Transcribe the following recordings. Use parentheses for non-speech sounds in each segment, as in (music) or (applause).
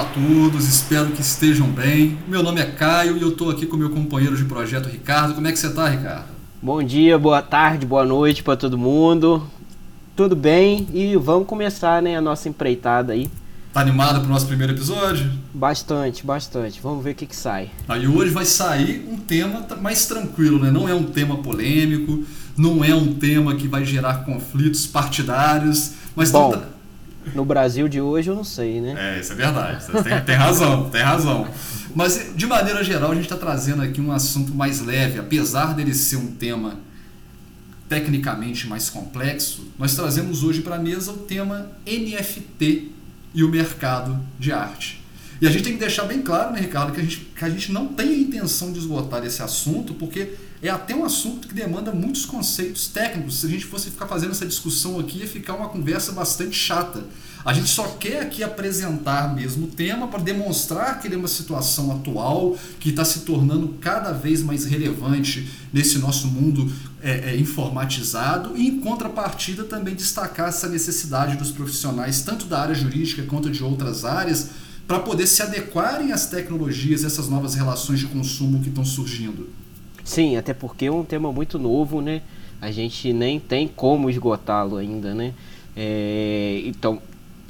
Olá a todos, espero que estejam bem. Meu nome é Caio e eu estou aqui com meu companheiro de projeto Ricardo. Como é que você está, Ricardo? Bom dia, boa tarde, boa noite para todo mundo. Tudo bem? E vamos começar, né, a nossa empreitada aí. Tá animado para o nosso primeiro episódio? Bastante, bastante. Vamos ver o que, que sai. Aí hoje vai sair um tema mais tranquilo, né? Não é um tema polêmico, não é um tema que vai gerar conflitos partidários, mas Bom, tá... no Brasil de hoje eu não sei, né? É, isso é verdade. Você tem, tem razão, tem razão. Mas de maneira geral a gente está trazendo aqui um assunto mais leve, apesar dele ser um tema tecnicamente mais complexo, nós trazemos hoje para a mesa o tema NFT e o mercado de arte. E a gente tem que deixar bem claro, né, Ricardo, que a gente, que a gente não tem a intenção de esgotar esse assunto, porque é até um assunto que demanda muitos conceitos técnicos. Se a gente fosse ficar fazendo essa discussão aqui, ia ficar uma conversa bastante chata. A gente só quer aqui apresentar mesmo o tema para demonstrar que ele é uma situação atual, que está se tornando cada vez mais relevante nesse nosso mundo é, é, informatizado, e em contrapartida também destacar essa necessidade dos profissionais, tanto da área jurídica quanto de outras áreas, para poder se adequarem às tecnologias, essas novas relações de consumo que estão surgindo. Sim, até porque é um tema muito novo, né? A gente nem tem como esgotá-lo ainda, né? É, então,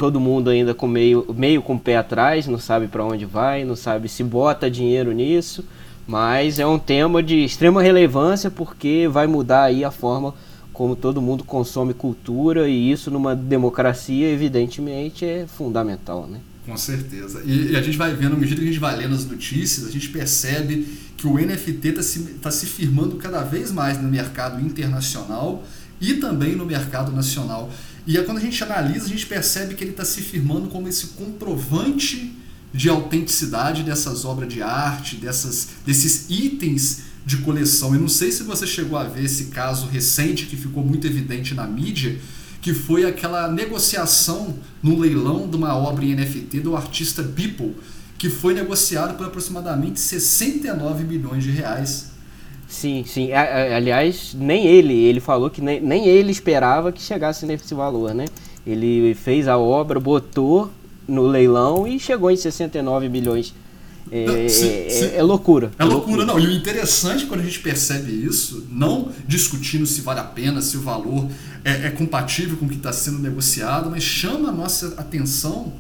todo mundo ainda com meio, meio com o pé atrás, não sabe para onde vai, não sabe se bota dinheiro nisso, mas é um tema de extrema relevância porque vai mudar aí a forma como todo mundo consome cultura e isso numa democracia evidentemente é fundamental, né? Com certeza. E, e, a gente vai vendo, à medida que a gente vai lendo as notícias, a gente percebe que o NFT está se, tá se firmando cada vez mais no mercado internacional e também no mercado nacional. E é quando a gente analisa, a gente percebe que ele está se firmando como esse comprovante de autenticidade dessas obras de arte, dessas, desses itens de coleção. Eu não sei se você chegou a ver esse caso recente que ficou muito evidente na mídia, que foi aquela negociação no leilão de uma obra em NFT do artista Beeple, que foi negociado por aproximadamente 69 milhões de reais. Sim, sim. Aliás, nem ele, ele falou que nem, nem ele esperava que chegasse nesse valor, né? Ele fez a obra, botou no leilão e chegou em 69 milhões. É, sim, é, sim. é, é loucura. É, loucura, loucura, não. E o interessante quando a gente percebe isso, não discutindo se vale a pena, se o valor é, é compatível com o que está sendo negociado, mas chama a nossa atenção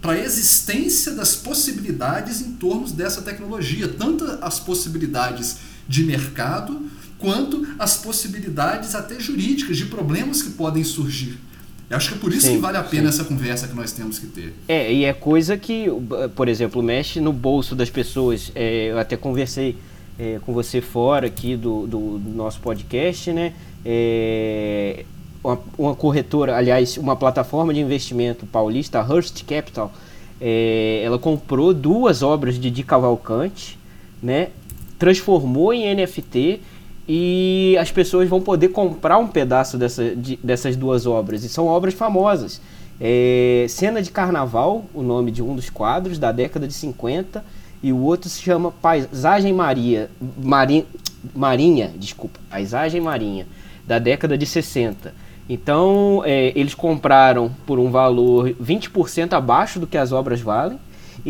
para a existência das possibilidades em torno dessa tecnologia, tanto as possibilidades de mercado quanto as possibilidades até jurídicas de problemas que podem surgir. Eu acho que é por isso sim, que vale a pena sim. essa conversa que nós temos que ter. É, e é coisa que, por exemplo, mexe no bolso das pessoas. É, eu até conversei é, com você fora aqui do, do, do nosso podcast, né? É, uma, uma, corretora, aliás, uma plataforma de investimento paulista, a Hearst Capital, é, ela comprou duas obras de Di Cavalcante, né? Transformou em NFT e as pessoas vão poder comprar um pedaço dessa, de, dessas duas obras. E são obras famosas. É, Cena de Carnaval, o nome de um dos quadros, da década de 50, e o outro se chama Paisagem Maria, Marinha, Marinha desculpa, Paisagem Marinha, da década de 60. Então, é, eles compraram por um valor 20% abaixo do que as obras valem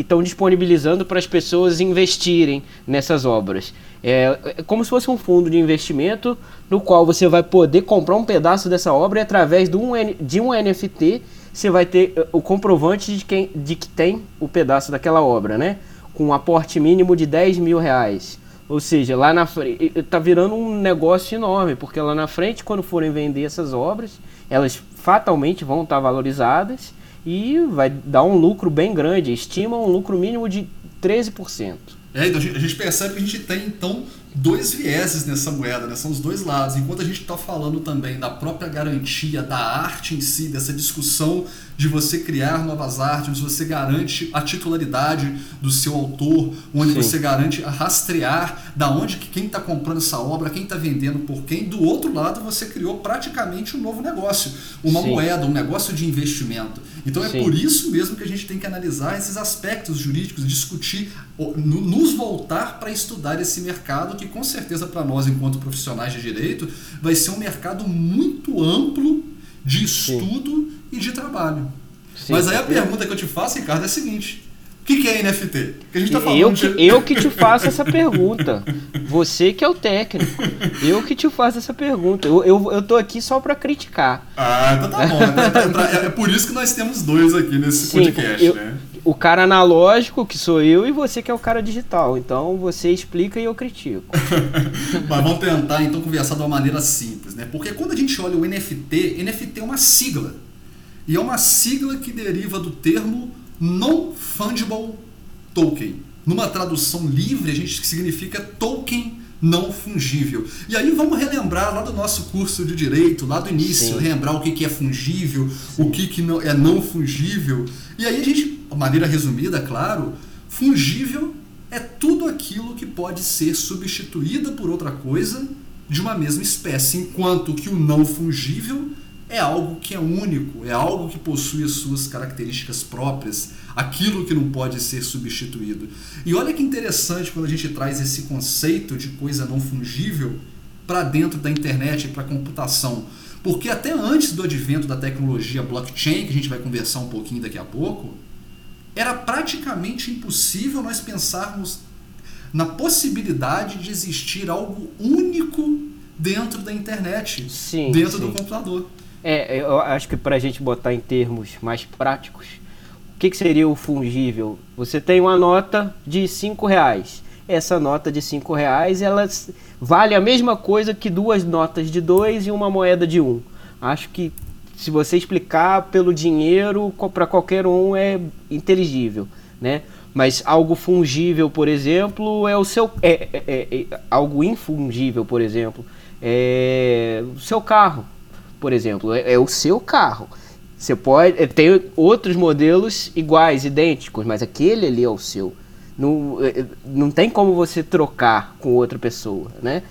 estão disponibilizando para as pessoas investirem nessas obras. É, é, como se fosse um fundo de investimento no qual você vai poder comprar um pedaço dessa obra e através de um, de um NFT você vai ter é, o comprovante de, quem, de que tem o pedaço daquela obra, né? Com um aporte mínimo de 10 mil reais. Ou seja, lá na frente está virando um negócio enorme, porque lá na frente, quando forem vender essas obras, elas fatalmente vão estar tá valorizadas e vai dar um lucro bem grande. Estima um lucro mínimo de 13%. É, então a gente percebe que a gente tem então dois vieses nessa moeda, né? são os dois lados. Enquanto a gente está falando também da própria garantia da arte em si, dessa discussão de você criar novas artes, onde você garante a titularidade do seu autor, onde Sim. você garante a rastrear da onde que quem está comprando essa obra, quem está vendendo por quem. Do outro lado, você criou praticamente um novo negócio, uma Sim. moeda, um negócio de investimento. Então é Sim. por isso mesmo que a gente tem que analisar esses aspectos jurídicos, discutir, nos voltar para estudar esse mercado que com certeza para nós, enquanto profissionais de direito, vai ser um mercado muito amplo de estudo Sim. e de trabalho. Sim, Mas aí a pergunta que eu te faço, Ricardo, é a seguinte: que, que é NFT? Que a gente tá falando eu, que, de... (laughs) eu que te faço essa pergunta. Você que é o técnico. Eu que te faço essa pergunta. Eu, eu, eu tô aqui só para criticar. Ah, então tá bom. É, é, por isso que nós temos dois aqui nesse Sim, podcast, eu, né? O cara analógico, que sou eu, e você que é o cara digital. Então você explica e eu critico. (laughs) Mas vamos tentar então conversar de uma maneira simples, né? Porque quando a gente olha o NFT, NFT é uma sigla. E é uma sigla que deriva do termo Non-Fungible Token. Numa tradução livre, a gente significa token não fungível. E aí vamos relembrar lá do nosso curso de direito, lá do início, Sim. lembrar o que é fungível, Sim. o que não, é não fungível. E aí a gente, de maneira resumida, claro, fungível é tudo aquilo que pode ser substituída por outra coisa de uma mesma espécie, enquanto que o não fungível é algo que é único, é algo que possui as suas características próprias, aquilo que não pode ser substituído. E olha que interessante quando a gente traz esse conceito de coisa não fungível para dentro da internet e para a computação. Porque até antes do advento da tecnologia blockchain, que a gente vai conversar um pouquinho daqui a pouco, era praticamente impossível nós pensarmos na possibilidade de existir algo único dentro da internet, sim, dentro sim. do computador. É, eu acho que para a gente botar em termos mais práticos, o que, que, seria o fungível? Você tem uma nota de 5 reais. Essa nota de 5 reais ela vale a mesma coisa que duas notas de 2 e uma moeda de 1. Um. Acho que se você explicar pelo dinheiro, para qualquer um é inteligível, né? Mas algo fungível, por exemplo, é o seu. É, é, é, é algo infungível, por exemplo, é o seu carro por exemplo, é, é o seu carro. Você pode. É, tem outros modelos iguais, idênticos, mas aquele ali é o seu. Não, é, não tem como você trocar com outra pessoa, né?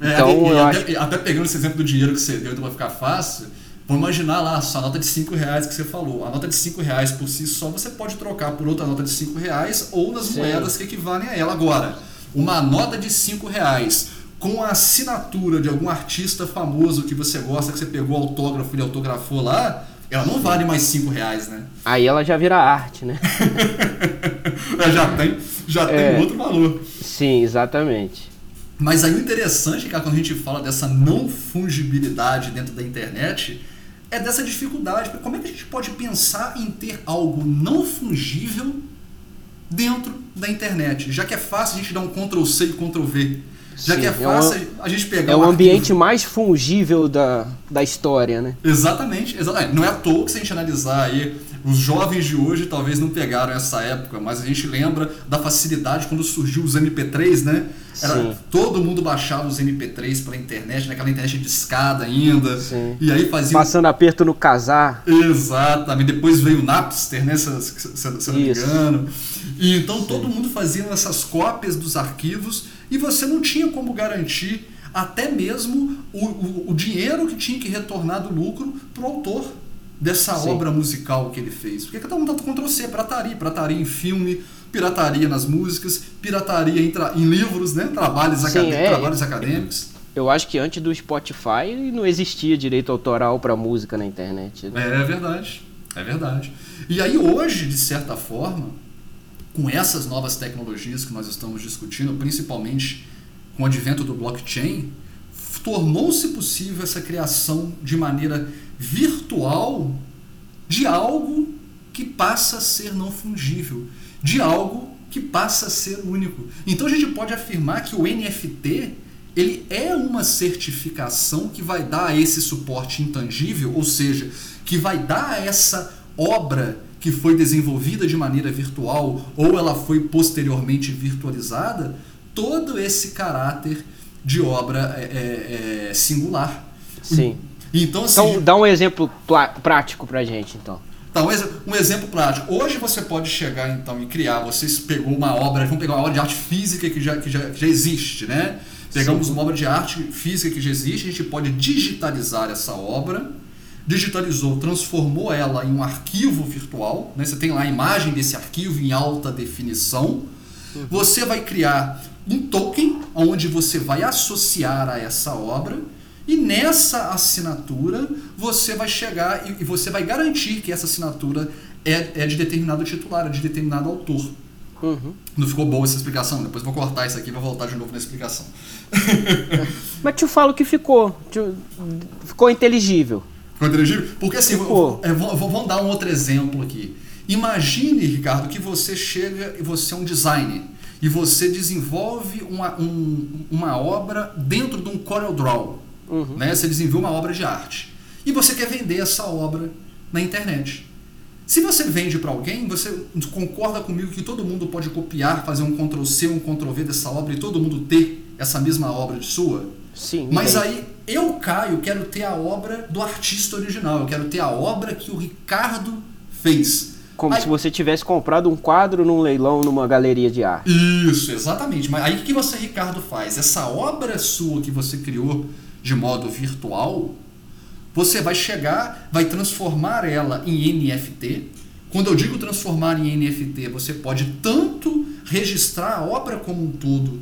É, então, e, eu até, acho... até pegando esse exemplo do dinheiro que você deu, então vai ficar fácil. Vamos imaginar lá, sua nota de 5 reais que você falou. A nota de 5 reais por si só você pode trocar por outra nota de 5 reais ou nas Sim. moedas que equivalem a ela. Agora, uma nota de 5 reais com a assinatura de algum artista famoso que você gosta, que você pegou autógrafo e autografou lá, ela não vale mais 5 reais, né? Aí ela já vira arte, né? (laughs) já tem, já é, tem outro valor. Sim, exatamente. Mas aí o interessante, cara, quando a gente fala dessa não fungibilidade dentro da internet, é dessa dificuldade. Como é que a gente pode pensar em ter algo não fungível dentro da internet? Já que é fácil a gente dar um Ctrl C e Ctrl V. Já Sim, que é fácil é a gente pegar. É o um ambiente mais fungível da, da história, né? Exatamente, exatamente. Não é à toa que se a gente analisar aí, os jovens de hoje talvez não pegaram essa época, mas a gente lembra da facilidade quando surgiu os MP3, né? Era, Sim. Todo mundo baixava os MP3 pela internet, naquela internet de escada ainda. Sim. E aí fazia. Passando aperto no casar. Exatamente. Depois veio o Napster, né? Se, se, se, se não me engano. E então todo mundo fazia essas cópias dos arquivos e você não tinha como garantir até mesmo o, o, o dinheiro que tinha que retornar do lucro para o autor dessa Sim. obra musical que ele fez. Porque cada um tá Ctrl C, pirataria, pirataria em filme, pirataria nas músicas, pirataria em, em livros, né? Trabalhos, Sim, é. trabalhos acadêmicos. Eu acho que antes do Spotify não existia direito autoral para música na internet. Né? É, é verdade, é verdade. E aí hoje, de certa forma, com essas novas tecnologias que nós estamos discutindo, principalmente com o advento do blockchain, tornou-se possível essa criação de maneira virtual de algo que passa a ser não fungível, de algo que passa a ser único. Então a gente pode afirmar que o NFT ele é uma certificação que vai dar esse suporte intangível, ou seja, que vai dar essa obra que foi desenvolvida de maneira virtual ou ela foi posteriormente virtualizada, todo esse caráter de obra é, é, é singular. Sim. Então, assim, então dá um exemplo prático pra gente, então. Tá, um, um, exemplo prático. Hoje você pode chegar então e criar, você pegou uma obra, vamos pegar uma obra de arte física que já, que já, que já existe, né? Pegamos Sim. uma obra de arte física que já existe, a gente pode digitalizar essa obra digitalizou, transformou ela em um arquivo virtual, né? você tem lá a imagem desse arquivo em alta definição. Uhum. Você vai criar um token onde você vai associar a essa obra e nessa assinatura você vai chegar e você vai garantir que essa assinatura é, é de determinado titular, é de determinado autor. Uhum. Não ficou boa essa explicação? Depois vou cortar isso aqui e vou voltar de novo na explicação. (laughs) Mas te falo que ficou. Ficou inteligível. Ficou? Porque assim, vou, é, vou, vamos dar um outro exemplo aqui. Imagine, Ricardo, que você chega e você é um designer e você desenvolve uma, um, uma obra dentro de um Corel Draw. Uhum. Né? Você desenvolve uma obra de arte. E você quer vender essa obra na internet. Se você vende para alguém, você concorda comigo que todo mundo pode copiar, fazer um Ctrl C, um Ctrl V dessa obra e todo mundo ter essa mesma obra de sua? Sim. Mas aí eu, Caio, quero ter a obra do artista original, eu quero ter a obra que o Ricardo fez. Como aí, se você tivesse comprado um quadro num leilão numa galeria de arte. Isso, exatamente. Mas aí o que você, Ricardo, faz? Essa obra sua que você criou de modo virtual, você vai chegar, vai transformar ela em NFT. Quando eu digo transformar em NFT, você pode tanto registrar a obra como um todo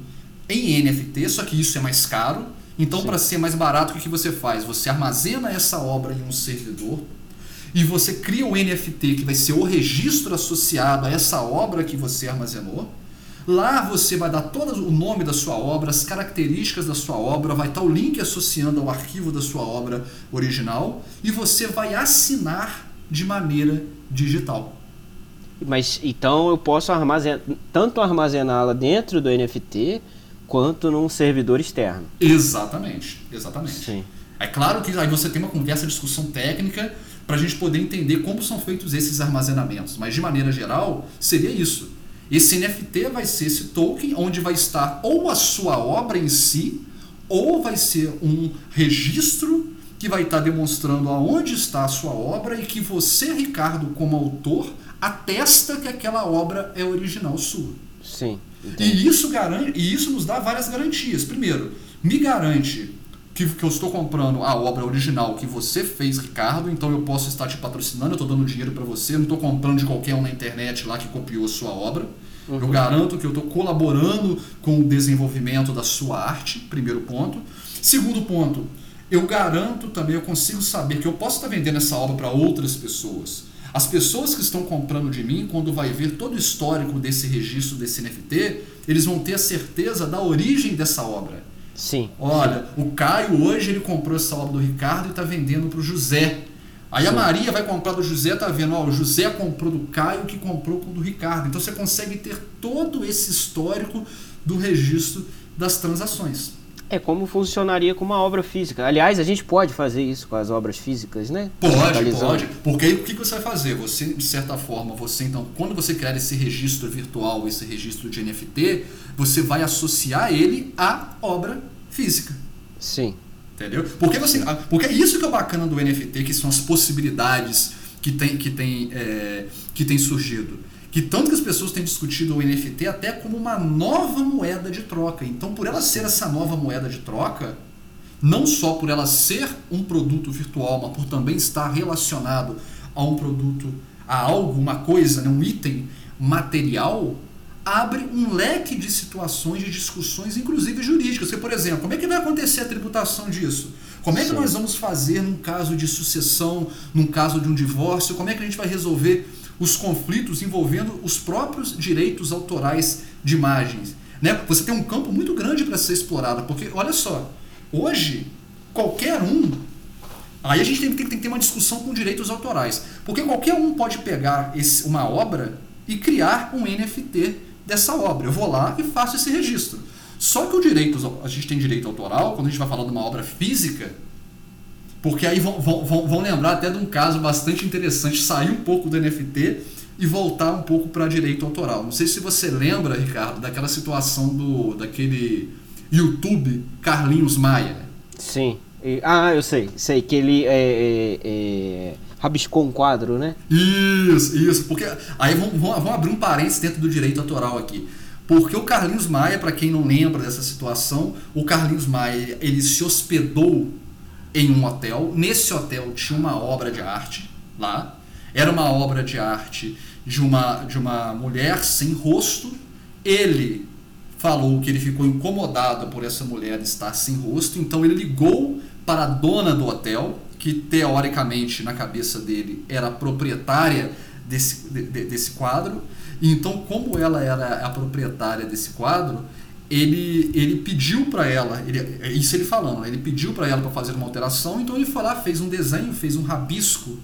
em NFT, só que isso é mais caro. Então, para ser mais barato, o que você faz? Você armazena essa obra em um servidor e você cria um NFT que vai ser o registro associado a essa obra que você armazenou. Lá você vai dar todo o nome da sua obra, as características da sua obra, vai estar o link associando ao arquivo da sua obra original e você vai assinar de maneira digital. Mas então eu posso armazenar, tanto armazená-la dentro do NFT quanto num servidor externo. Exatamente, exatamente. Sim. É claro que aí você tem uma conversa, discussão técnica para a gente poder entender como são feitos esses armazenamentos. Mas de maneira geral, seria isso. Esse NFT vai ser esse token onde vai estar ou a sua obra em si, ou vai ser um registro que vai estar demonstrando aonde está a sua obra e que você, Ricardo, como autor, atesta que aquela obra é original sua. Sim. E isso garante, e isso nos dá várias garantias. Primeiro, me garante que, que eu estou comprando a obra original que você fez, Ricardo, então eu posso estar te patrocinando, eu estou dando dinheiro para você, não estou comprando de qualquer um na internet lá que copiou a sua obra. Uhum. Eu garanto que eu estou colaborando com o desenvolvimento da sua arte, primeiro ponto. Segundo ponto, eu garanto também, eu consigo saber que eu posso estar vendendo essa obra para outras pessoas. As pessoas que estão comprando de mim, quando vai ver todo o histórico desse registro desse NFT, eles vão ter a certeza da origem dessa obra. Sim. Olha, o Caio hoje ele comprou essa obra do Ricardo e está vendendo para o José. Aí Sim. a Maria vai comprar do José, tá vendo? Ó, o José comprou do Caio que comprou com o do Ricardo. Então você consegue ter todo esse histórico do registro das transações. É como funcionaria com uma obra física. Aliás, a gente pode fazer isso com as obras físicas, né? Pode, pode. Porque aí o que você vai fazer? Você, de certa forma, você então, quando você criar esse registro virtual, esse registro de NFT, você vai associar ele à obra física. Sim. Entendeu? Porque, você, porque é isso que é bacana do NFT, que são as possibilidades que tem, que tem, é, que tem surgido que tanto que as pessoas têm discutido o NFT até como uma nova moeda de troca. Então, por ela ser essa nova moeda de troca, não só por ela ser um produto virtual, mas por também estar relacionado a um produto, a algo, uma coisa, né, um item material, abre um leque de situações, de discussões, inclusive jurídicas. Porque, por exemplo, como é que vai acontecer a tributação disso? Como é que Sim. nós vamos fazer num caso de sucessão, num caso de um divórcio? Como é que a gente vai resolver os conflitos envolvendo os próprios direitos autorais de imagens. Né? Você tem um campo muito grande para ser explorado, porque olha só, hoje qualquer um. Aí a gente tem, tem, tem que ter uma discussão com direitos autorais. Porque qualquer um pode pegar esse, uma obra e criar um NFT dessa obra. Eu vou lá e faço esse registro. Só que o direito, a gente tem direito autoral, quando a gente vai falar de uma obra física, porque aí vão, vão, vão lembrar até de um caso bastante interessante, sair um pouco do NFT e voltar um pouco para direito autoral. Não sei se você lembra, Ricardo, daquela situação do daquele YouTube Carlinhos Maia. Sim. Ah, eu sei, sei que ele é, é, é, rabiscou um quadro, né? Isso, isso. Porque aí vamos, vamos abrir um parênteses dentro do direito autoral aqui. Porque o Carlinhos Maia, para quem não lembra dessa situação, o Carlinhos Maia ele se hospedou em um hotel. Nesse hotel tinha uma obra de arte lá. Era uma obra de arte de uma, de uma mulher sem rosto. Ele falou que ele ficou incomodado por essa mulher estar sem rosto, então ele ligou para a dona do hotel, que teoricamente na cabeça dele era proprietária desse, de, desse quadro. E então, como ela era a proprietária desse quadro, ele, ele pediu para ela, ele, é isso ele falando, ele pediu para ela para fazer uma alteração, então ele foi lá, fez um desenho, fez um rabisco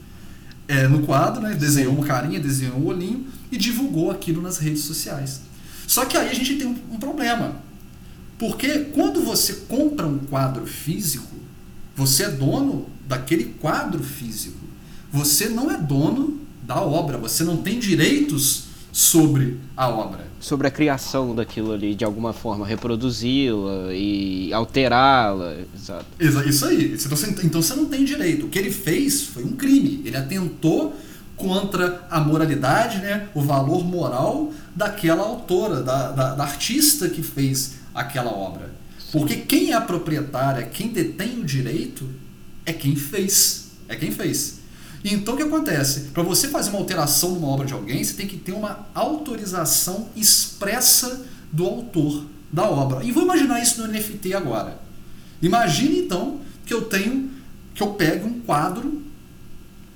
é, no quadro, né? desenhou uma carinha, desenhou um olhinho e divulgou aquilo nas redes sociais. Só que aí a gente tem um, um problema. Porque quando você compra um quadro físico, você é dono daquele quadro físico. Você não é dono da obra, você não tem direitos sobre a obra. Sobre a criação daquilo ali, de alguma forma, reproduzi-la e alterá-la. Exato. Isso aí. Então você, não tem direito. O que ele fez foi um crime. Ele atentou contra a moralidade, né, o valor moral daquela autora, da, da, da artista que fez aquela obra. Porque quem é a proprietária, quem detém o direito, é quem fez. É quem fez. Então o que acontece? Para você fazer uma alteração numa obra de alguém, você tem que ter uma autorização expressa do autor da obra. E vou imaginar isso no NFT agora. Imagine então que eu tenho, que eu pego um quadro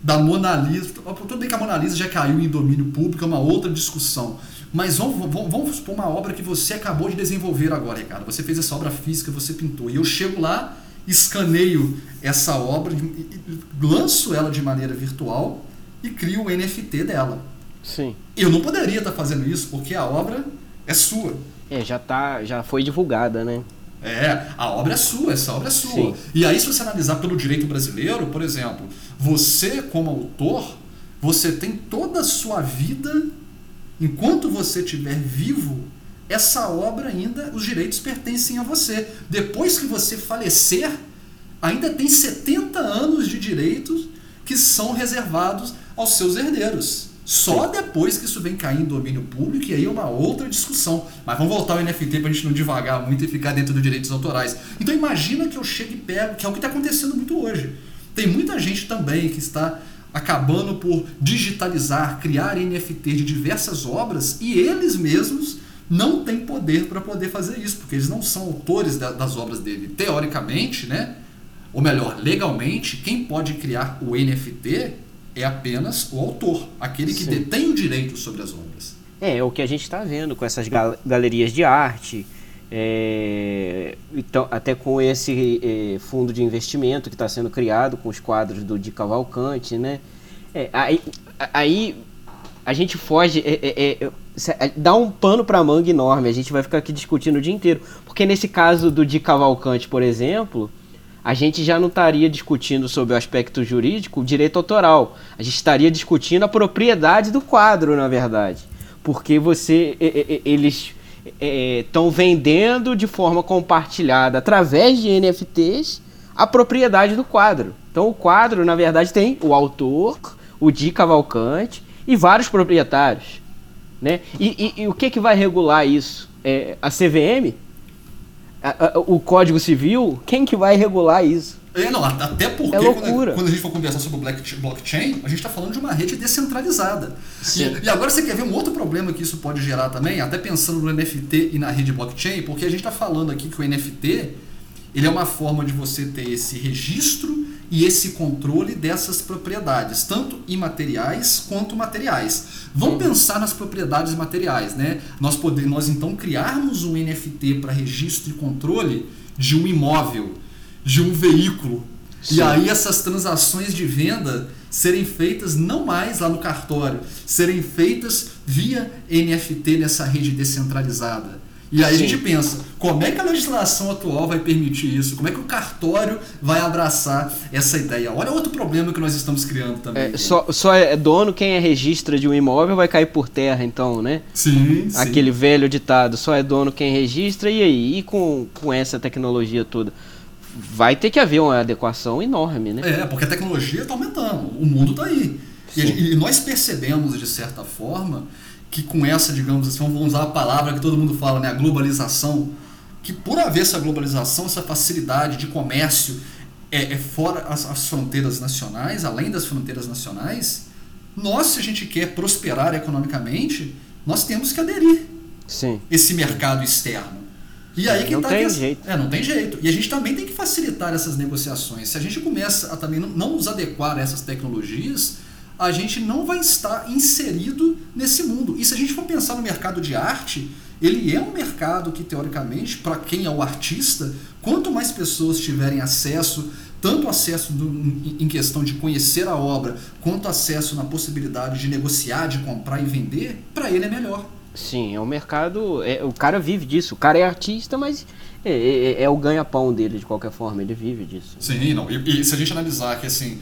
da Mona Lisa. Tudo bem que a Mona Lisa já caiu em domínio público, é uma outra discussão. Mas vamos, vamos, vamos supor uma obra que você acabou de desenvolver agora, Ricardo. Você fez essa obra física, você pintou. E eu chego lá escaneio essa obra, lanço ela de maneira virtual e crio o NFT dela. Sim. Eu não poderia estar fazendo isso porque a obra é sua. É, já tá, já foi divulgada, né? É, a obra é sua, essa obra é sua. Sim. E aí, se você analisar pelo direito brasileiro, por exemplo, você, como autor, você tem toda a sua vida, enquanto você estiver vivo, essa obra ainda, os direitos pertencem a você. Depois que você falecer, ainda tem 70 anos de direitos que são reservados aos seus herdeiros. Só depois que isso vem cair em domínio público, e aí é uma outra discussão. Mas vamos voltar ao NFT para a gente não devagar muito e ficar dentro dos direitos autorais. Então imagina que eu chego e pego, que é o que está acontecendo muito hoje. Tem muita gente também que está acabando por digitalizar, criar NFT de diversas obras e eles mesmos não tem poder para poder fazer isso, porque eles não são autores da, das obras dele. Teoricamente, né? Ou melhor, legalmente, quem pode criar o NFT é apenas o autor, aquele que Sim. detém o direito sobre as obras. É, é o que a gente está vendo com essas gal galerias de arte, é, então, até com esse é, fundo de investimento que está sendo criado com os quadros do Di Cavalcante, né? É, aí, aí a gente foge. É, é, é, é, dá um pano pra manga enorme. A gente vai ficar aqui discutindo o dia inteiro. Porque nesse caso do Di Cavalcante, por exemplo, a gente já não estaria discutindo sobre o aspecto jurídico, o direito autoral. A gente estaria discutindo a propriedade do quadro, na verdade. Porque você. eles estão vendendo de forma compartilhada através de NFTs a propriedade do quadro. Então o quadro, na verdade, tem o autor, o Di Cavalcante e vários proprietários. Né? E, e, e o que, que vai regular isso? É, a CVM? A, a, o Código Civil? Quem que vai regular isso? É, não, até porque é loucura. Quando, quando, a gente for conversar sobre blockchain, a gente está falando de uma rede descentralizada. E, e, agora você quer ver um outro problema que isso pode gerar também, até pensando no NFT e na rede blockchain, porque a gente está falando aqui que o NFT ele é uma forma de você ter esse registro e esse controle dessas propriedades, tanto imateriais quanto materiais. Vamos pensar nas propriedades materiais, né? Nós podemos, nós então criarmos um NFT para registro e controle de um imóvel, de um veículo. Sim. E aí essas transações de venda serem feitas não mais lá no cartório, serem feitas via NFT nessa rede descentralizada. E aí Sim. a gente pensa, como é que a legislação atual vai permitir isso? Como é que o cartório vai abraçar essa ideia? Olha outro problema que nós estamos criando também. É, só, só é dono quem é registra de um imóvel vai cair por terra, então, né? Sim, Aquele sim. velho ditado, só é dono quem registra, e aí? E com, com essa tecnologia toda? Vai ter que haver uma adequação enorme, né? É, porque a tecnologia está aumentando, o mundo está aí. E, e nós percebemos, de certa forma, que com essa, digamos assim, vamos usar a palavra que todo mundo fala, né, a globalização, que por haver essa globalização, essa facilidade de comércio é, é fora as, as, fronteiras nacionais, além das fronteiras nacionais, nós, se a gente quer prosperar economicamente, nós temos que aderir Sim. esse mercado externo. E aí que não tá tem que, jeito. É, não tem jeito. E a gente também tem que facilitar essas negociações. Se a gente começa a também não, não nos adequar a essas tecnologias, a gente não vai estar inserido nesse mundo. E se a gente for pensar no mercado de arte, ele é um mercado que, teoricamente, para quem é o artista, quanto mais pessoas tiverem acesso, tanto acesso do, em questão de conhecer a obra, quanto acesso na possibilidade de negociar, de comprar e vender, para ele é melhor. Sim, é um mercado. É, o cara vive disso. O cara é artista, mas é, é, é o ganha-pão dele de qualquer forma. Ele vive disso. Sim, não. E, e se a gente analisar que assim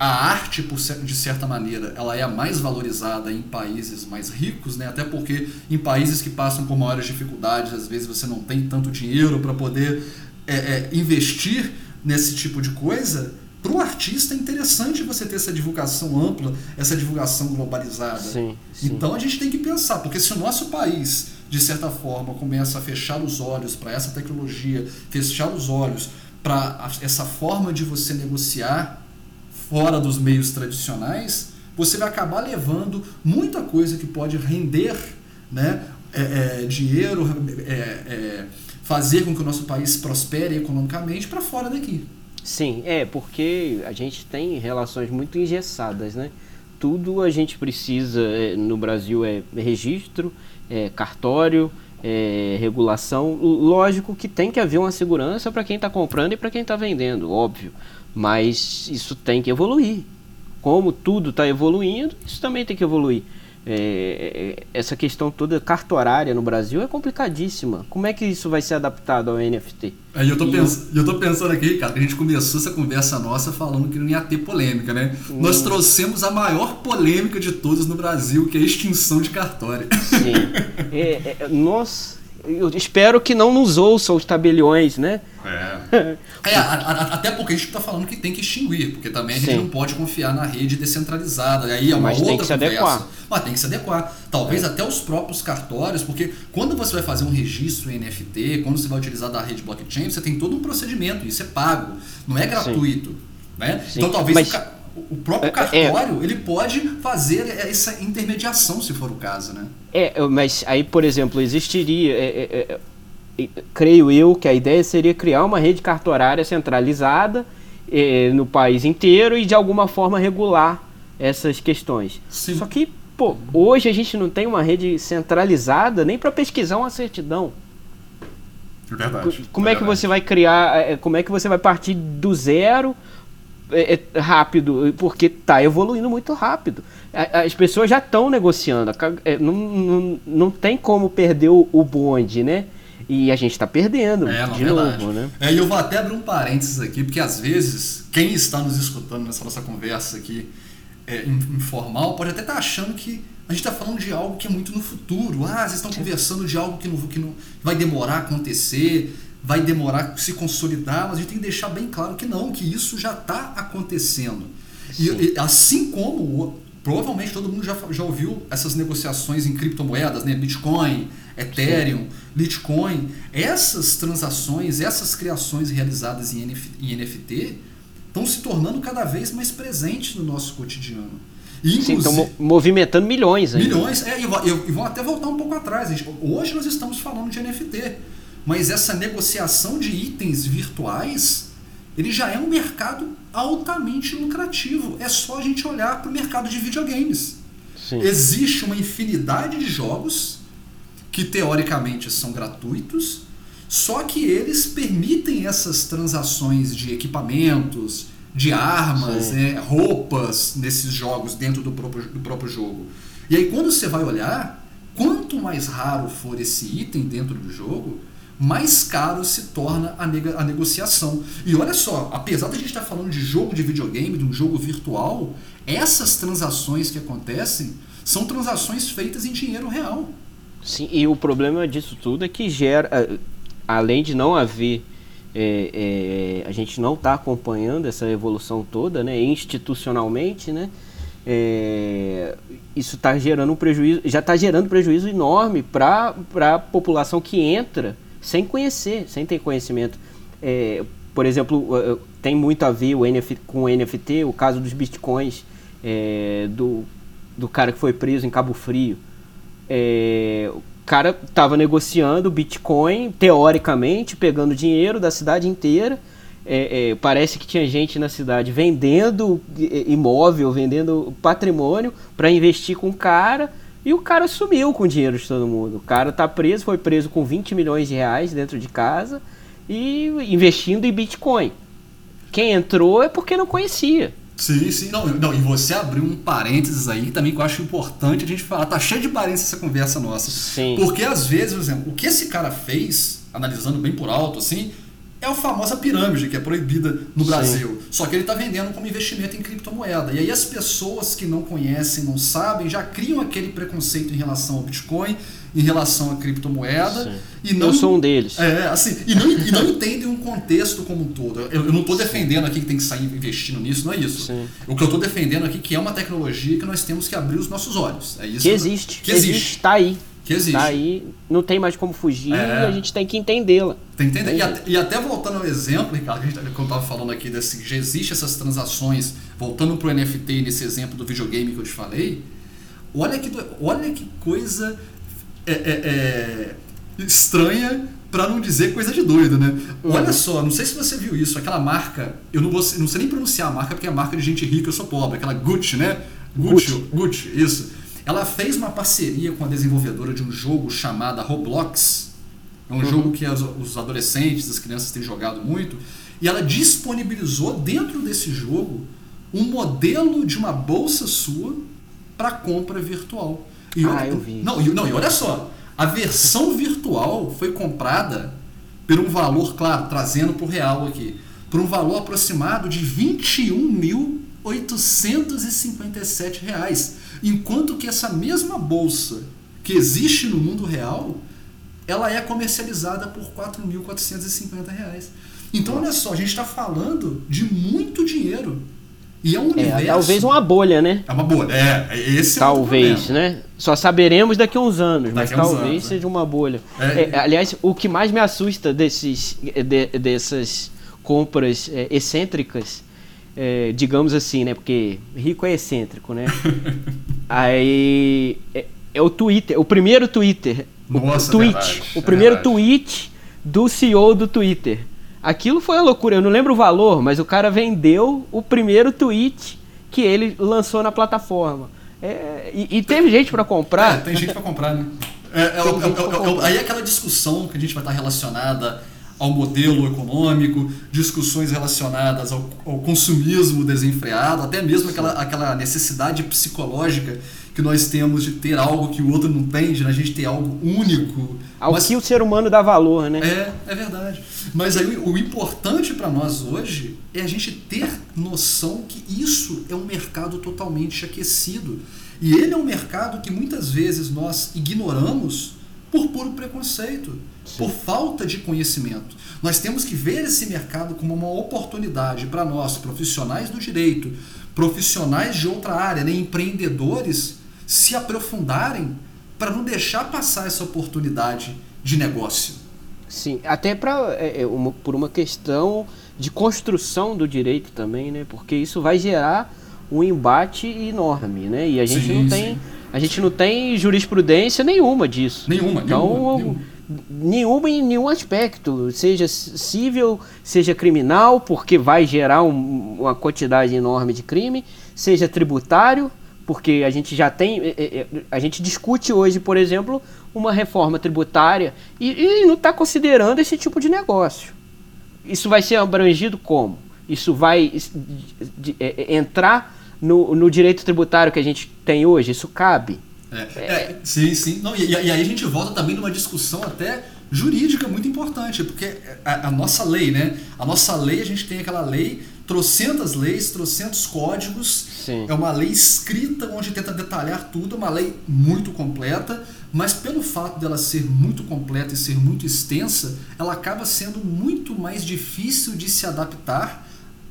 a arte, de certa maneira, ela é a mais valorizada em países mais ricos, né? até porque em países que passam por maiores dificuldades, às vezes você não tem tanto dinheiro para poder é, é, investir nesse tipo de coisa. Para o artista é interessante você ter essa divulgação ampla, essa divulgação globalizada. Sim, sim. Então a gente tem que pensar, porque se o nosso país, de certa forma, começa a fechar os olhos para essa tecnologia, fechar os olhos para essa forma de você negociar fora dos meios tradicionais, você vai acabar levando muita coisa que pode render né, é, é, dinheiro, é, é, fazer com que o nosso país prospere economicamente para fora daqui. Sim, é porque a gente tem relações muito engessadas, né? Tudo a gente precisa é, no Brasil é registro, é cartório, é, regulação. Lógico que tem que haver uma segurança para quem está comprando e para quem está vendendo, óbvio. Mas isso tem que evoluir. Como tudo está evoluindo, isso também tem que evoluir. É, é, essa questão toda cartorária no Brasil é complicadíssima. Como é que isso vai ser adaptado ao NFT? Aí eu tô, pens eu... tô pensando aqui, cara, que a gente começou essa conversa nossa falando que não ia ter polêmica, né? Hum. Nós trouxemos a maior polêmica de todas no Brasil, que é a extinção de cartório. Sim. (laughs) é, é, nós eu espero que não nos ouçam os tabeliões, né? É. é a, a, até porque a gente está falando que tem que extinguir, porque também a gente Sim. não pode confiar na rede descentralizada. Aí é uma Mas outra tem que se conversa. adequar. Mas tem que se adequar. Talvez é. até os próprios cartórios, porque quando você vai fazer um registro em NFT, quando você vai utilizar da rede blockchain, você tem todo um procedimento, isso é pago, não é gratuito. Né? Então talvez. Mas... O o próprio é, é. cartório é, ele pode fazer essa intermediação se for o caso, né? É, mas aí, por exemplo, existiria, é, é, creio eu que a ideia seria criar uma rede cartorária centralizada no país inteiro e de alguma forma regular essas questões. Sim. Só que, pô, hoje a gente não tem uma rede centralizada nem para pesquisar uma certidão. Verdade. Como é, é que você vai criar, como é que você vai partir do zero é, é rápido, porque está evoluindo muito rápido. As pessoas já estão negociando, é, não, não, não tem como perder o, o bonde, né? E a gente está perdendo é, de verdade. novo, né? É, e eu vou até abrir um parênteses aqui, porque às vezes quem está nos escutando nessa nossa conversa aqui é, informal pode até estar tá achando que a gente está falando de algo que é muito no futuro. Ah, vocês estão conversando de algo que não, que não vai demorar a acontecer vai demorar se consolidar, mas a gente tem que deixar bem claro que não, que isso já está acontecendo. E, e, assim como provavelmente todo mundo já, já ouviu essas negociações em criptomoedas, né? Bitcoin, Ethereum, Sim. Litecoin, essas transações, essas criações realizadas em, NF, em NFT estão se tornando cada vez mais presentes no nosso cotidiano. Sim, estão movimentando milhões ainda. Milhões, é, e, e, e vão até voltar um pouco atrás. Gente, hoje nós estamos falando de NFT. Mas essa negociação de itens virtuais, ele já é um mercado altamente lucrativo. É só a gente olhar para o mercado de videogames. Sim. Existe uma infinidade de jogos que teoricamente são gratuitos, só que eles permitem essas transações de equipamentos, de armas, né, roupas nesses jogos dentro do próprio, do próprio jogo. E aí quando você vai olhar, quanto mais raro for esse item dentro do jogo, mais caro se torna a, nega, a negociação. E olha só, apesar de a gente estar falando de jogo de videogame, de um jogo virtual, essas transações que acontecem são transações feitas em dinheiro real. Sim, e o problema disso tudo é que gera, além de não haver, é, é, a gente não está acompanhando essa evolução toda, né, institucionalmente, né, é, isso está gerando um prejuízo, já está gerando prejuízo enorme para a população que entra sem conhecer, sem ter conhecimento. É, por exemplo, tem muito a ver o NFT, com o NFT, o caso dos bitcoins, é, do, do cara que foi preso em Cabo Frio. É, o cara estava negociando Bitcoin, teoricamente, pegando dinheiro da cidade inteira, é, é, parece que tinha gente na cidade vendendo imóvel, vendendo patrimônio para investir com o cara e o cara sumiu com o dinheiro de todo mundo. O cara tá preso, foi preso com 20 milhões de reais dentro de casa e investindo em Bitcoin. Quem entrou é porque não conhecia. Sim, sim. Não, não, e você abriu um parênteses aí também que eu acho importante a gente falar. Tá cheio de parênteses essa conversa nossa. Sim. Porque às vezes, por exemplo, o que esse cara fez, analisando bem por alto, assim, é a famosa pirâmide que é proibida no Brasil. Sim. Só que ele está vendendo como investimento em criptomoeda. E aí as pessoas que não conhecem, não sabem, já criam aquele preconceito em relação ao Bitcoin, em relação à criptomoeda. Sim. E não, eu sou um deles. É, assim, e não, e não entendem um contexto como um todo. Eu, eu não estou defendendo aqui que tem que sair investindo nisso, não é isso. Sim. O que eu estou defendendo aqui é que é uma tecnologia que nós temos que abrir os nossos olhos. É isso que existe. Que existe. Está aí. Que existe. Tá aí, não tem mais como fugir é. e a gente tem que entendê-la. Tem que entender. E até, e até, voltando ao exemplo, Ricardo, que a gente tá, estava falando aqui, desse, já existe essas transações, voltando para o NFT nesse exemplo do videogame que eu te falei, olha que, olha que coisa é, é, é estranha para não dizer coisa de doido, né? Uhum. Olha só, não sei se você viu isso, aquela marca, eu não vou não sei nem pronunciar a marca porque é a marca de gente rica, eu sou pobre, aquela Gucci, né? Gucci, Gucci, Gucci isso. Ela fez uma parceria com a desenvolvedora de um jogo chamado Roblox. É um uhum. jogo que os adolescentes, as crianças têm jogado muito. E ela disponibilizou dentro desse jogo um modelo de uma bolsa sua para compra virtual. E ah, eu vi. Não, não, e olha só. A versão virtual foi comprada por um valor, claro, trazendo para o real aqui, por um valor aproximado de 21.857 reais. Enquanto que essa mesma bolsa que existe no mundo real, ela é comercializada por R$ 4.450. Então, olha só, a gente está falando de muito dinheiro. E é um é, universo. talvez uma bolha, né? É uma bolha. É, é esse Talvez, é né? Só saberemos daqui a uns anos, daqui mas talvez anos, né? seja uma bolha. É, é, aliás, o que mais me assusta desses, de, dessas compras é, excêntricas é, digamos assim, né? Porque rico é excêntrico, né? (laughs) Aí é, é, o Twitter, o primeiro Twitter, Nossa, o tweet, o primeiro verdade. tweet do CEO do Twitter. Aquilo foi uma loucura, eu não lembro o valor, mas o cara vendeu o primeiro tweet que ele lançou na plataforma. É, e, e, teve gente para comprar. É, tem gente para comprar, né? É, é, é aí é aquela discussão que a gente vai estar relacionada ao modelo econômico, discussões relacionadas ao, ao, consumismo desenfreado, até mesmo aquela, aquela necessidade psicológica que nós temos de ter algo que o outro não tem, de a gente ter algo único. Ao Mas, que o ser humano dá valor, né? É, é verdade. Mas aí o importante para nós hoje é a gente ter noção que isso é um mercado totalmente aquecido. E ele é um mercado que muitas vezes nós ignoramos por puro preconceito, Sim. por falta de conhecimento. Nós temos que ver esse mercado como uma oportunidade para nós, profissionais do direito, profissionais de outra área, né, empreendedores, se aprofundarem para não deixar passar essa oportunidade de negócio. Sim, até pra, é, é, uma, por uma questão de construção do direito também, né? Porque isso vai gerar um embate enorme, né? E a gente sim, não tem sim a gente não tem jurisprudência nenhuma disso. Nenhuma, então, nenhuma, nenhuma. Nenhuma em nenhum aspecto, seja civil, seja criminal, porque vai gerar um, uma quantidade enorme de crime, seja tributário, porque a gente já tem, é, é, é, a gente discute hoje, por exemplo, uma reforma tributária e, e não está considerando esse tipo de negócio. Isso vai ser abrangido como? Isso vai entrar no, no direito tributário que a gente tem hoje? Isso cabe? É, é, sim, sim. Não, e, e, aí a gente volta também numa discussão até jurídica muito importante, porque a, a, nossa lei, né? A nossa lei, a gente tem aquela lei, trocentas leis, trocentos códigos. Sim. É uma lei escrita onde tenta detalhar tudo, é uma lei muito completa, mas pelo fato dela ser muito completa e ser muito extensa, ela acaba sendo muito mais difícil de se adaptar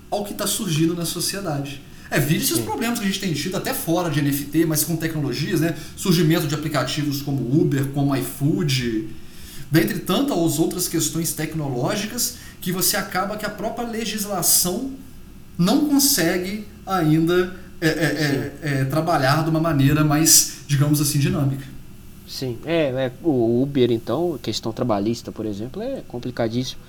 ao que está surgindo na sociedade. É, vira esses problemas que a gente tem tido até fora de NFT, mas com tecnologias, né? Surgimento de aplicativos como Uber, como iFood, dentre tantas outras questões tecnológicas que você acaba que a própria legislação não consegue ainda é, é, é, é trabalhar de uma maneira mais, digamos assim, dinâmica. Sim, é, é, o Uber, então, questão trabalhista, por exemplo, é complicadíssimo.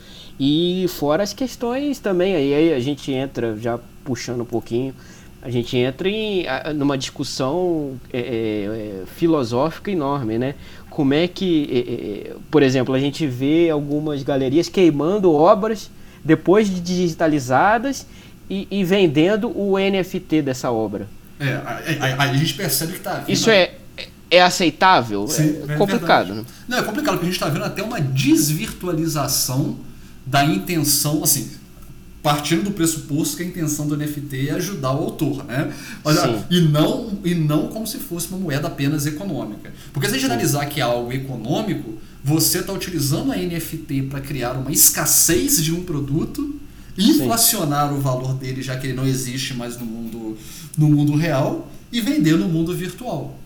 E fora as questões também, aí, a gente entra, já puxando um pouquinho, a gente entra em numa discussão é, é, é, filosófica enorme, né? Como é que, é, é, por exemplo, a gente vê algumas galerias queimando obras depois de digitalizadas e, e vendendo o NFT dessa obra. É, a, a, a gente percebe que está Isso é, é aceitável? Sim, é, complicado. Né? Não, é complicado, porque a gente está vendo até uma desvirtualização da intenção, assim, partindo do pressuposto que a intenção do NFT é ajudar o autor, né? e, não, e não como se fosse uma moeda apenas econômica. Porque se a gente analisar que é algo econômico, você está utilizando a NFT para criar uma escassez de um produto, inflacionar Sim. o valor dele, já que ele não existe mais no mundo, no mundo real, e vender no mundo virtual.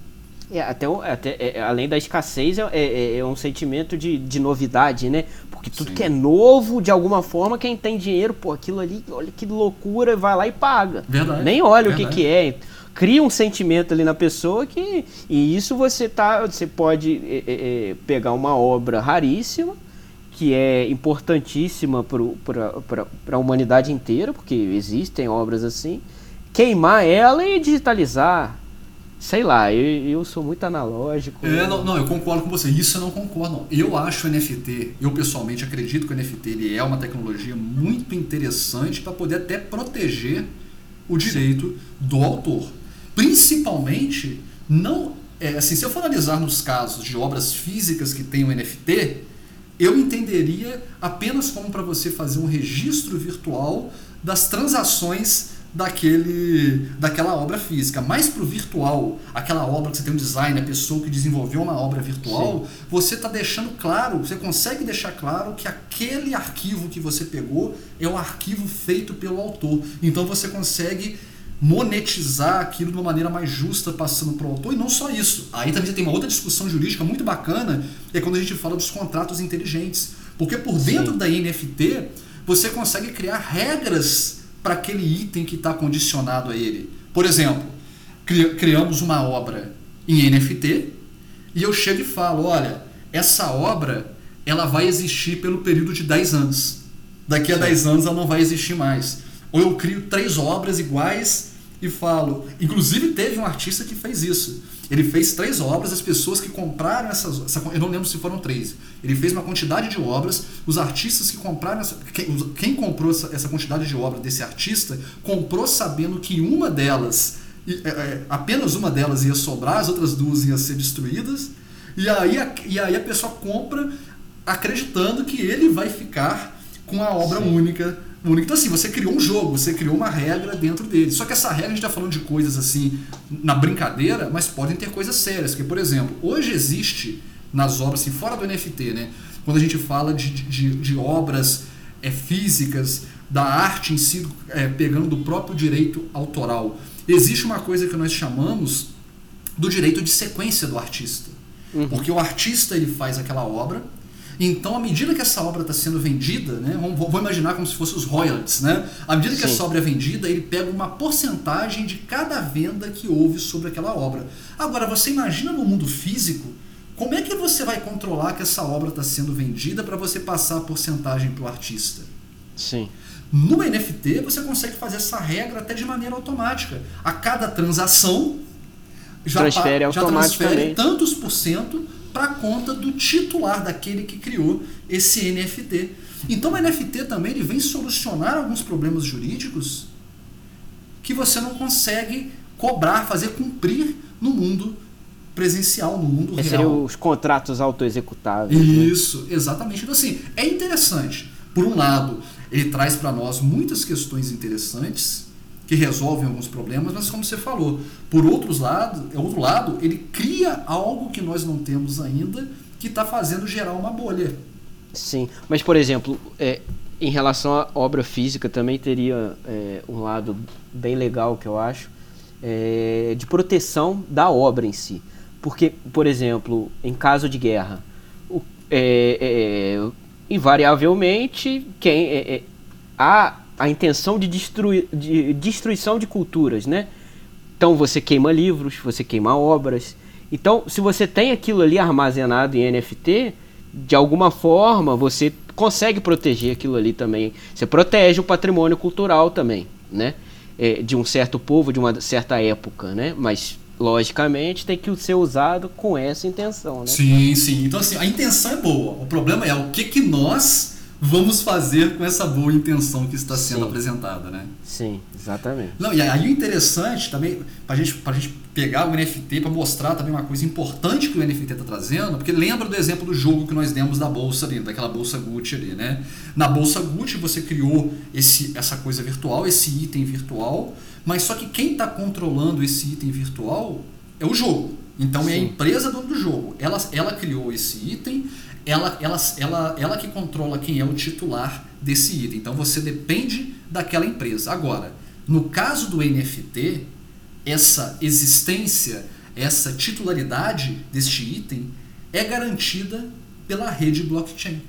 É, até, até é, além da escassez, é, é, é, um sentimento de, de novidade, né? Porque tudo Sim. que é novo, de alguma forma, quem tem dinheiro, pô, aquilo ali, olha que loucura, vai lá e paga. Verdade. Nem olha Verdade. o que, que é. Cria um sentimento ali na pessoa que. E isso você tá. Você pode é, é, pegar uma obra raríssima, que é importantíssima para a humanidade inteira, porque existem obras assim, queimar ela e digitalizar Sei lá, eu, eu sou muito analógico. É, não, não, eu concordo com você. Isso eu não concordo. Eu acho o NFT, eu pessoalmente acredito que o NFT ele é uma tecnologia muito interessante para poder até proteger o direito Sim. do autor. Principalmente, não. É, assim, se eu for analisar nos casos de obras físicas que tem o NFT, eu entenderia apenas como para você fazer um registro virtual das transações daquele, daquela obra física. Mais para o virtual, aquela obra que você tem um design, a pessoa que desenvolveu uma obra virtual, Sim. você está deixando claro, você consegue deixar claro que aquele arquivo que você pegou é o arquivo feito pelo autor. Então você consegue monetizar aquilo de uma maneira mais justa passando para o autor e não só isso. Aí também tem uma outra discussão jurídica muito bacana, é quando a gente fala dos contratos inteligentes. Porque por dentro Sim. da NFT você consegue criar regras para aquele item que está condicionado a ele. Por exemplo, cri criamos uma obra em NFT e eu chego e falo, olha, essa obra ela vai existir pelo período de 10 anos. Daqui a Sim. 10 anos ela não vai existir mais. Ou eu crio três obras iguais e falo. Inclusive teve um artista que fez isso. Ele fez três obras, as pessoas que compraram essas. Essa, eu não lembro se foram três. Ele fez uma quantidade de obras, os artistas que compraram. Essa, quem, quem comprou essa, essa, quantidade de obra desse artista comprou sabendo que uma delas, é, é, apenas uma delas ia sobrar, as outras duas iam ser destruídas. E aí a, e aí a pessoa compra acreditando que ele vai ficar com a obra Sim. única único. Então, assim, você criou um jogo, você criou uma regra dentro dele. Só que essa regra a gente está falando de coisas assim, na brincadeira, mas podem ter coisas sérias. Porque, por exemplo, hoje existe nas obras, assim, fora do NFT, né? Quando a gente fala de, de, de obras é, físicas, da arte em si, é, pegando do próprio direito autoral, existe uma coisa que nós chamamos do direito de sequência do artista. Uhum. Porque o artista ele faz aquela obra, então, à medida que essa obra está sendo vendida, né, vou imaginar como se fossem os royalties, né? À medida que Sim. essa obra é vendida, ele pega uma porcentagem de cada venda que houve sobre aquela obra. Agora, você imagina no mundo físico, como é que você vai controlar que essa obra está sendo vendida para você passar a porcentagem para o artista? Sim. No NFT, você consegue fazer essa regra até de maneira automática. A cada transação, já, transfere, já transfere tantos por cento para conta do titular, daquele que criou esse NFT. Então o NFT também ele vem solucionar alguns problemas jurídicos que você não consegue cobrar, fazer cumprir no mundo presencial, no mundo Esse real. Seriam os contratos autoexecutáveis. Né? Isso, né? exatamente. Então, assim, é interessante. Por um lado, ele traz para nós muitas questões interessantes que resolvem alguns problemas, mas como você falou, por outros lado, outro lado, ele cria algo que nós não temos ainda, que está fazendo gerar uma bolha. Sim, mas por exemplo, é, em relação à obra física também teria é, um lado bem legal que eu acho é, de proteção da obra em si, porque por exemplo, em caso de guerra, o, é, é, invariavelmente quem é, há a intenção de, destruir, de destruição de culturas, né? Então você queima livros, você queima obras, Então, se você tem aquilo ali armazenado em NFT, de alguma forma você consegue proteger aquilo ali também. Você protege o patrimônio cultural também, né? É, de um certo povo, de uma certa época, né? Mas logicamente tem que ser usado com essa intenção, né? Sim, sim. Então assim, a intenção é boa. O problema é o que que nós vamos fazer com essa boa intenção que está sendo sim. apresentada, né? Sim, exatamente. Não, e aí o interessante também, para gente, a gente pegar o NFT para mostrar também uma coisa importante que o NFT está trazendo, porque lembra do exemplo do jogo que nós demos da bolsa ali, daquela bolsa Gucci ali, né? Na bolsa Gucci você criou esse, essa coisa virtual, esse item virtual, mas só que quem está controlando esse item virtual é o jogo. Então Sim. é a empresa dona do jogo. Ela, ela criou esse item, ela, ela, ela, ela que controla quem é o titular desse item. Então você depende daquela empresa. Agora, no caso do NFT, essa existência, essa titularidade deste item é garantida pela rede blockchain.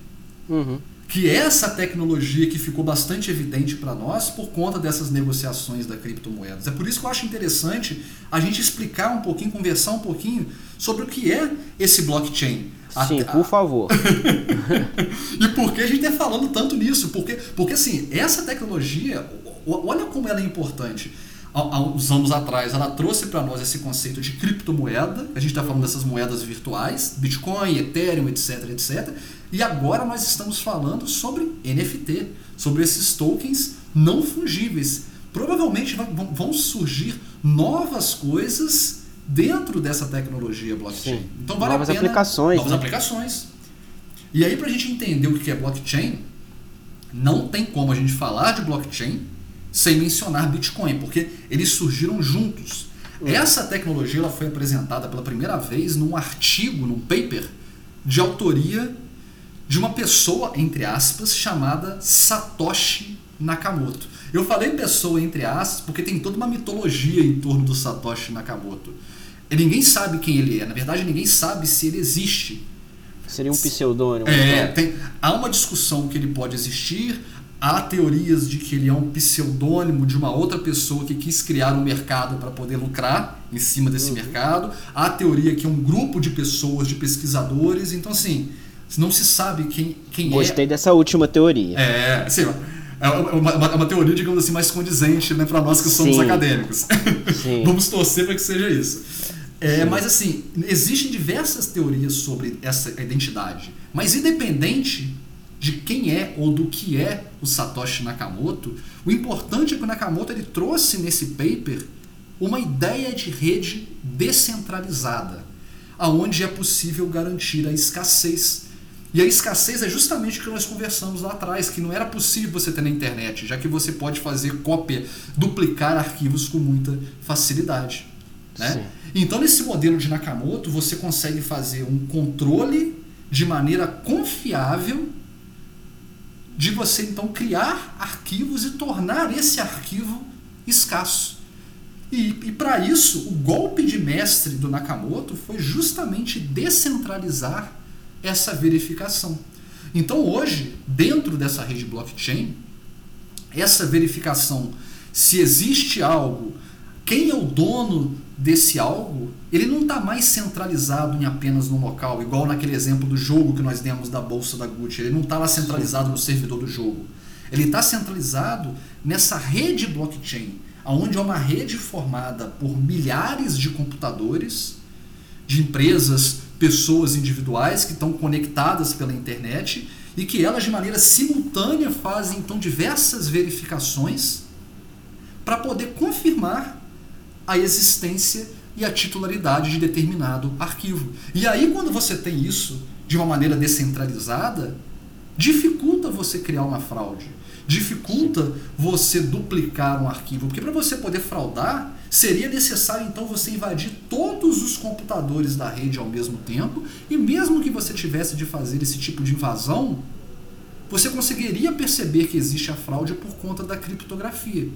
Uhum. Que é essa tecnologia que ficou bastante evidente para nós por conta dessas negociações da criptomoedas. É por isso que eu acho interessante a gente explicar um pouquinho, conversar um pouquinho sobre o que é esse blockchain. Sim, por favor. (laughs) e por que a gente está falando tanto nisso? Porque, porque assim, essa tecnologia, olha como ela é importante. Há, uns anos atrás, ela trouxe para nós esse conceito de criptomoeda. A gente está falando dessas moedas virtuais, Bitcoin, Ethereum, etc, etc. E agora nós estamos falando sobre NFT, sobre esses tokens não fungíveis. Provavelmente vão surgir novas coisas dentro dessa tecnologia blockchain. Sim. Então vale novas a pena, aplicações. Novas né? aplicações. E aí para a gente entender o que é blockchain, não tem como a gente falar de blockchain sem mencionar Bitcoin, porque eles surgiram juntos. Uhum. Essa tecnologia ela foi apresentada pela primeira vez num artigo, num paper de autoria de uma pessoa, entre aspas, chamada Satoshi Nakamoto. Eu falei pessoa entre aspas porque tem toda uma mitologia em torno do Satoshi Nakamoto. E ninguém sabe quem ele é. Na verdade, ninguém sabe se ele existe. Seria um pseudônimo. É, então. tem, há uma discussão que ele pode existir. Há teorias de que ele é um pseudônimo de uma outra pessoa que quis criar um mercado para poder lucrar em cima desse uhum. mercado. Há a teoria que é um grupo de pessoas, de pesquisadores. Então, assim, não se sabe quem, quem Gostei é. Gostei dessa última teoria. É, assim, é uma, uma, uma, teoria, digamos assim, mais condizente né, para nós que somos Sim. acadêmicos. Sim. (laughs) Vamos torcer para que seja isso. É, mas assim, existem diversas teorias sobre essa identidade. Mas independente de quem é ou do que é o Satoshi Nakamoto, o importante é que o Nakamoto ele trouxe nesse paper uma ideia de rede descentralizada, aonde é possível garantir a escassez. E a escassez é justamente o que nós conversamos lá atrás, que não era possível você ter na internet, já que você pode fazer cópia, duplicar arquivos com muita facilidade. Né? Então, nesse modelo de Nakamoto, você consegue fazer um controle de maneira confiável de você então criar arquivos e tornar esse arquivo escasso. E, e para isso, o golpe de mestre do Nakamoto foi justamente descentralizar essa verificação. Então, hoje, dentro dessa rede blockchain, essa verificação, se existe algo, quem é o dono desse algo, ele não está mais centralizado em apenas no local, igual naquele exemplo do jogo que nós demos da bolsa da Gucci. Ele não está lá centralizado no servidor do jogo. Ele está centralizado nessa rede blockchain, onde é uma rede formada por milhares de computadores, de empresas, pessoas individuais que estão conectadas pela internet e que elas de maneira simultânea fazem então diversas verificações para poder confirmar a existência e a titularidade de determinado arquivo. E aí, quando você tem isso de uma maneira descentralizada, dificulta você criar uma fraude, dificulta você duplicar um arquivo, porque para você poder fraudar, seria necessário então você invadir todos os computadores da rede ao mesmo tempo, e mesmo que você tivesse de fazer esse tipo de invasão, você conseguiria perceber que existe a fraude por conta da criptografia.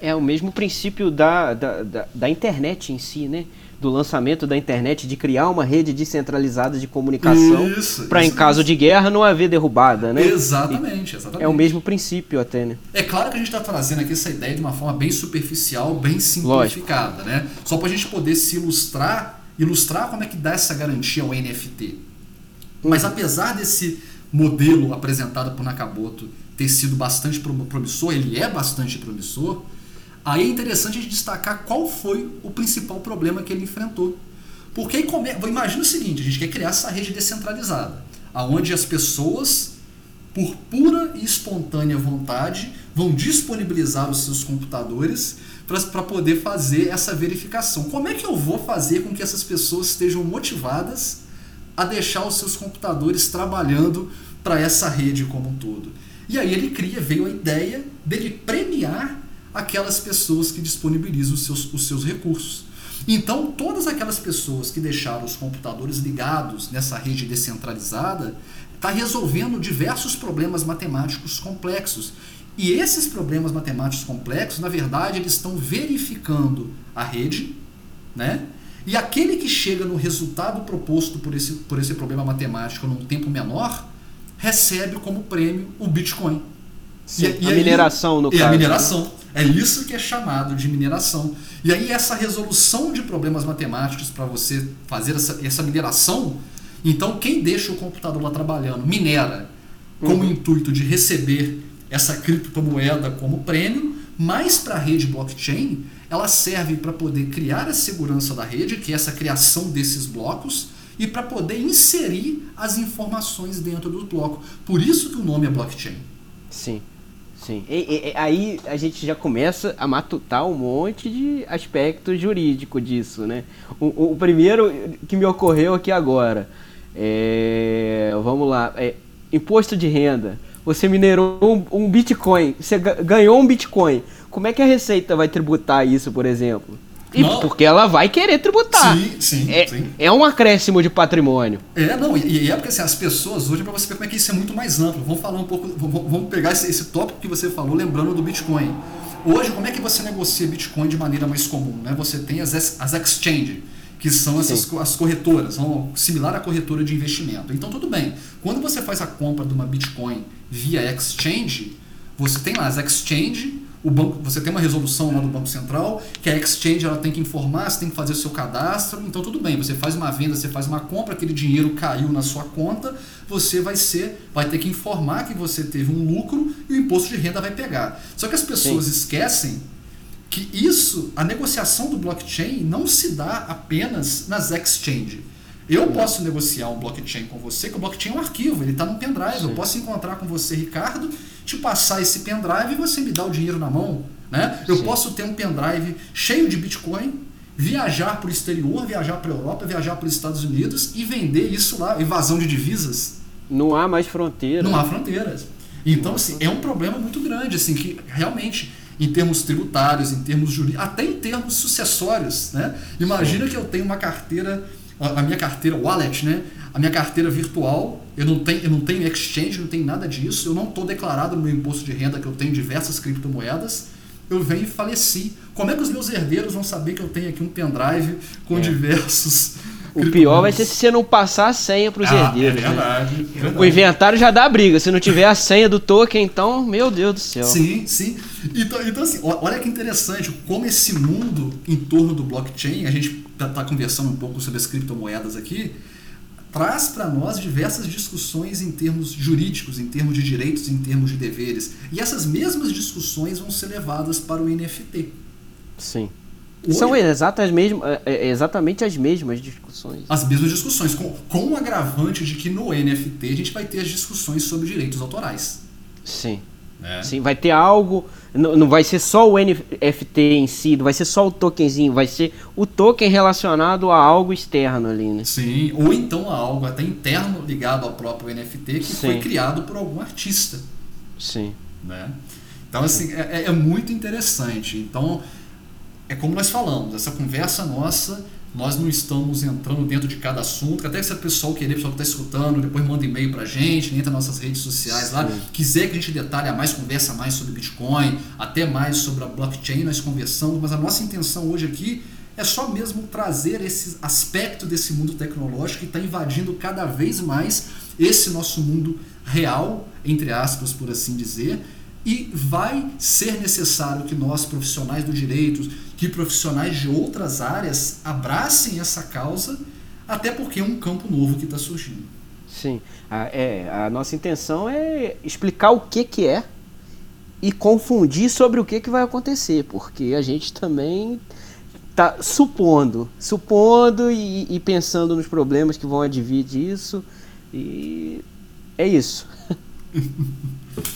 É o mesmo princípio da, da, da, da, internet em si, né? Do lançamento da internet, de criar uma rede descentralizada de comunicação para, em caso de guerra, não haver derrubada, né? Exatamente, exatamente. É o mesmo princípio até, né? É claro que a gente está trazendo aqui essa ideia de uma forma bem superficial, bem simplificada, Lógico. né? Só para a gente poder se ilustrar ilustrar como é que dá essa garantia ao NFT. Mas apesar desse modelo apresentado por Nakamoto ter sido bastante promissor, ele é bastante promissor, aí é interessante a gente destacar qual foi o principal problema que ele enfrentou. Porque come... imagina o seguinte, a gente quer criar essa rede descentralizada, aonde as pessoas, por pura e espontânea vontade, vão disponibilizar os seus computadores para poder fazer essa verificação. Como é que eu vou fazer com que essas pessoas estejam motivadas a deixar os seus computadores trabalhando para essa rede como um todo? E aí ele cria, veio a ideia dele premiar aquelas pessoas que disponibilizam os seus, os seus recursos. Então, todas aquelas pessoas que deixaram os computadores ligados nessa rede descentralizada está resolvendo diversos problemas matemáticos complexos. E esses problemas matemáticos complexos, na verdade, eles estão verificando a rede, né? E aquele que chega no resultado proposto por esse, por esse problema matemático num tempo menor, recebe como prêmio o Bitcoin. Sim, e, e a aí, mineração, no caso. É a mineração. É isso que é chamado de mineração. E aí essa resolução de problemas matemáticos para você fazer essa, essa mineração, então quem deixa o computador lá trabalhando minera com uhum. o intuito de receber essa criptomoeda como prêmio, mas para a rede blockchain, ela serve para poder criar a segurança da rede, que é essa criação desses blocos, e para poder inserir as informações dentro do bloco. Por isso que o nome é blockchain. Sim. Sim. E, e, aí a gente já começa a matutar um monte de aspecto jurídico disso, né? O, o primeiro que me ocorreu aqui agora, é, vamos lá, é, imposto de renda. Você minerou um, um Bitcoin, você ganhou um Bitcoin. Como é que a Receita vai tributar isso, por exemplo? E porque ela vai querer tributar. Sim, sim é, sim. é um acréscimo de patrimônio. É, não, e, e é porque assim, as pessoas, hoje, para você ver como é que isso é muito mais amplo, vamos falar um pouco, vamos pegar esse, esse tópico que você falou, lembrando do Bitcoin. Hoje, como é que você negocia Bitcoin de maneira mais comum? Né? Você tem as, as exchange, que são essas, as corretoras, similar à corretora de investimento. Então, tudo bem. Quando você faz a compra de uma Bitcoin via exchange, você tem lá as exchange o banco, você tem uma resolução lá do Banco Central, que a exchange ela tem que informar, você tem que fazer o seu cadastro, então tudo bem, você faz uma venda, você faz uma compra, aquele dinheiro caiu na sua conta, você vai ser, vai ter que informar que você teve um lucro e o imposto de renda vai pegar. Só que as pessoas Sim. esquecem que isso, a negociação do blockchain não se dá apenas nas exchanges. Eu posso negociar um blockchain com você, que o blockchain é um arquivo, ele está num pendrive. Sim. Eu posso encontrar com você, Ricardo, te passar esse pendrive e você me dá o dinheiro na mão. Né? Eu Sim. posso ter um pendrive cheio de Bitcoin, viajar para o exterior, viajar para a Europa, viajar para os Estados Unidos e vender isso lá, evasão de divisas. Não há mais fronteiras. Não há fronteiras. Então, assim, é um problema muito grande, assim, que realmente, em termos tributários, em termos jurídicos, até em termos sucessórios, né? Imagina Sim. que eu tenho uma carteira, a minha carteira wallet, né? a minha carteira virtual, eu não tenho, eu não tenho exchange, não tenho nada disso, eu não estou declarado no meu imposto de renda que eu tenho diversas criptomoedas, eu venho e faleci. Como é que os meus herdeiros vão saber que eu tenho aqui um pendrive com é. diversos. O pior vai ser se você não passar a senha para os ah, herdeiros. É verdade, né? é verdade, O inventário já dá briga. Se não tiver a senha do token, então, meu Deus do céu. Sim, sim. Então, então assim, olha que interessante como esse mundo em torno do blockchain, a gente está tá conversando um pouco sobre as criptomoedas aqui, traz para nós diversas discussões em termos jurídicos, em termos de direitos, em termos de deveres. E essas mesmas discussões vão ser levadas para o NFT. Sim. São exatas mesmo, é, é, exatamente as mesmas discussões. As mesmas discussões, com, com o agravante de que no NFT a gente vai ter as discussões sobre direitos autorais. Sim. É. Sim, vai ter algo. Não, não vai ser só o NFT em si, não vai ser só o tokenzinho, vai ser o token relacionado a algo externo ali, né? Sim, ou então a algo até interno ligado ao próprio NFT que Sim. foi criado por algum artista. Sim. Né? Então, assim, é, é muito interessante. Então, é como nós falamos, essa conversa nossa nós não estamos entrando dentro de cada assunto. Até se o pessoal querer, o pessoal que está escutando, depois manda e-mail para a gente, entra nas nossas redes sociais lá. Quiser que a gente detalhe mais, conversa mais sobre Bitcoin, até mais sobre a blockchain, nós conversamos. Mas a nossa intenção hoje aqui é só mesmo trazer esse aspecto desse mundo tecnológico que está invadindo cada vez mais esse nosso mundo real, entre aspas, por assim dizer, e vai ser necessário que nós, profissionais do direito, que profissionais de outras áreas abracem essa causa, até porque é um campo novo que está surgindo. Sim, a, é, a nossa intenção é explicar o que, que é e confundir sobre o que, que vai acontecer, porque a gente também está supondo, supondo e, e, pensando nos problemas que vão advir disso, e é isso. (laughs)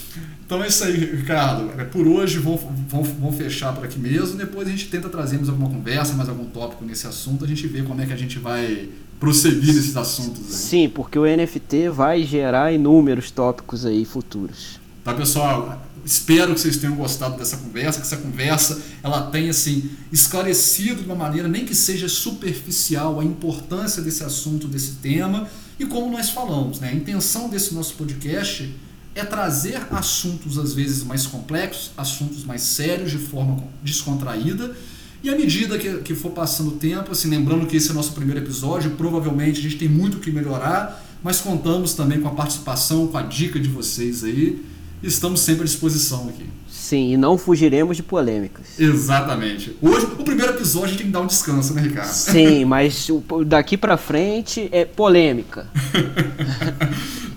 Então é isso aí, Ricardo. É, por hoje vamos, vamos, vamos fechar por aqui mesmo. Depois a gente tenta trazer mais alguma conversa, mais algum tópico nesse assunto. A gente vê como é que a gente vai prosseguir nesses assuntos. Aí. Sim, porque o NFT vai gerar inúmeros tópicos aí futuros. Tá, pessoal? Espero que vocês tenham gostado dessa conversa, que essa conversa ela tenha assim esclarecido de uma maneira nem que seja superficial a importância desse assunto, desse tema e como nós falamos, né? A intenção desse nosso podcast é trazer assuntos às vezes mais complexos, assuntos mais sérios de forma descontraída. E à medida que, que for passando o tempo, assim, lembrando que esse é o nosso primeiro episódio, provavelmente a gente tem muito o que melhorar, mas contamos também com a participação, com a dica de vocês aí. Estamos sempre à disposição aqui. Sim, e não fugiremos de polêmicas. Exatamente. Hoje, o primeiro episódio, a gente tem que dar um descanso, né, Ricardo? Sim, (laughs) mas daqui para frente é polêmica. (laughs)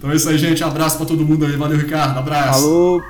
Então é isso aí, gente. Abraço para todo mundo aí. Valeu, Ricardo. Abraço. Falou.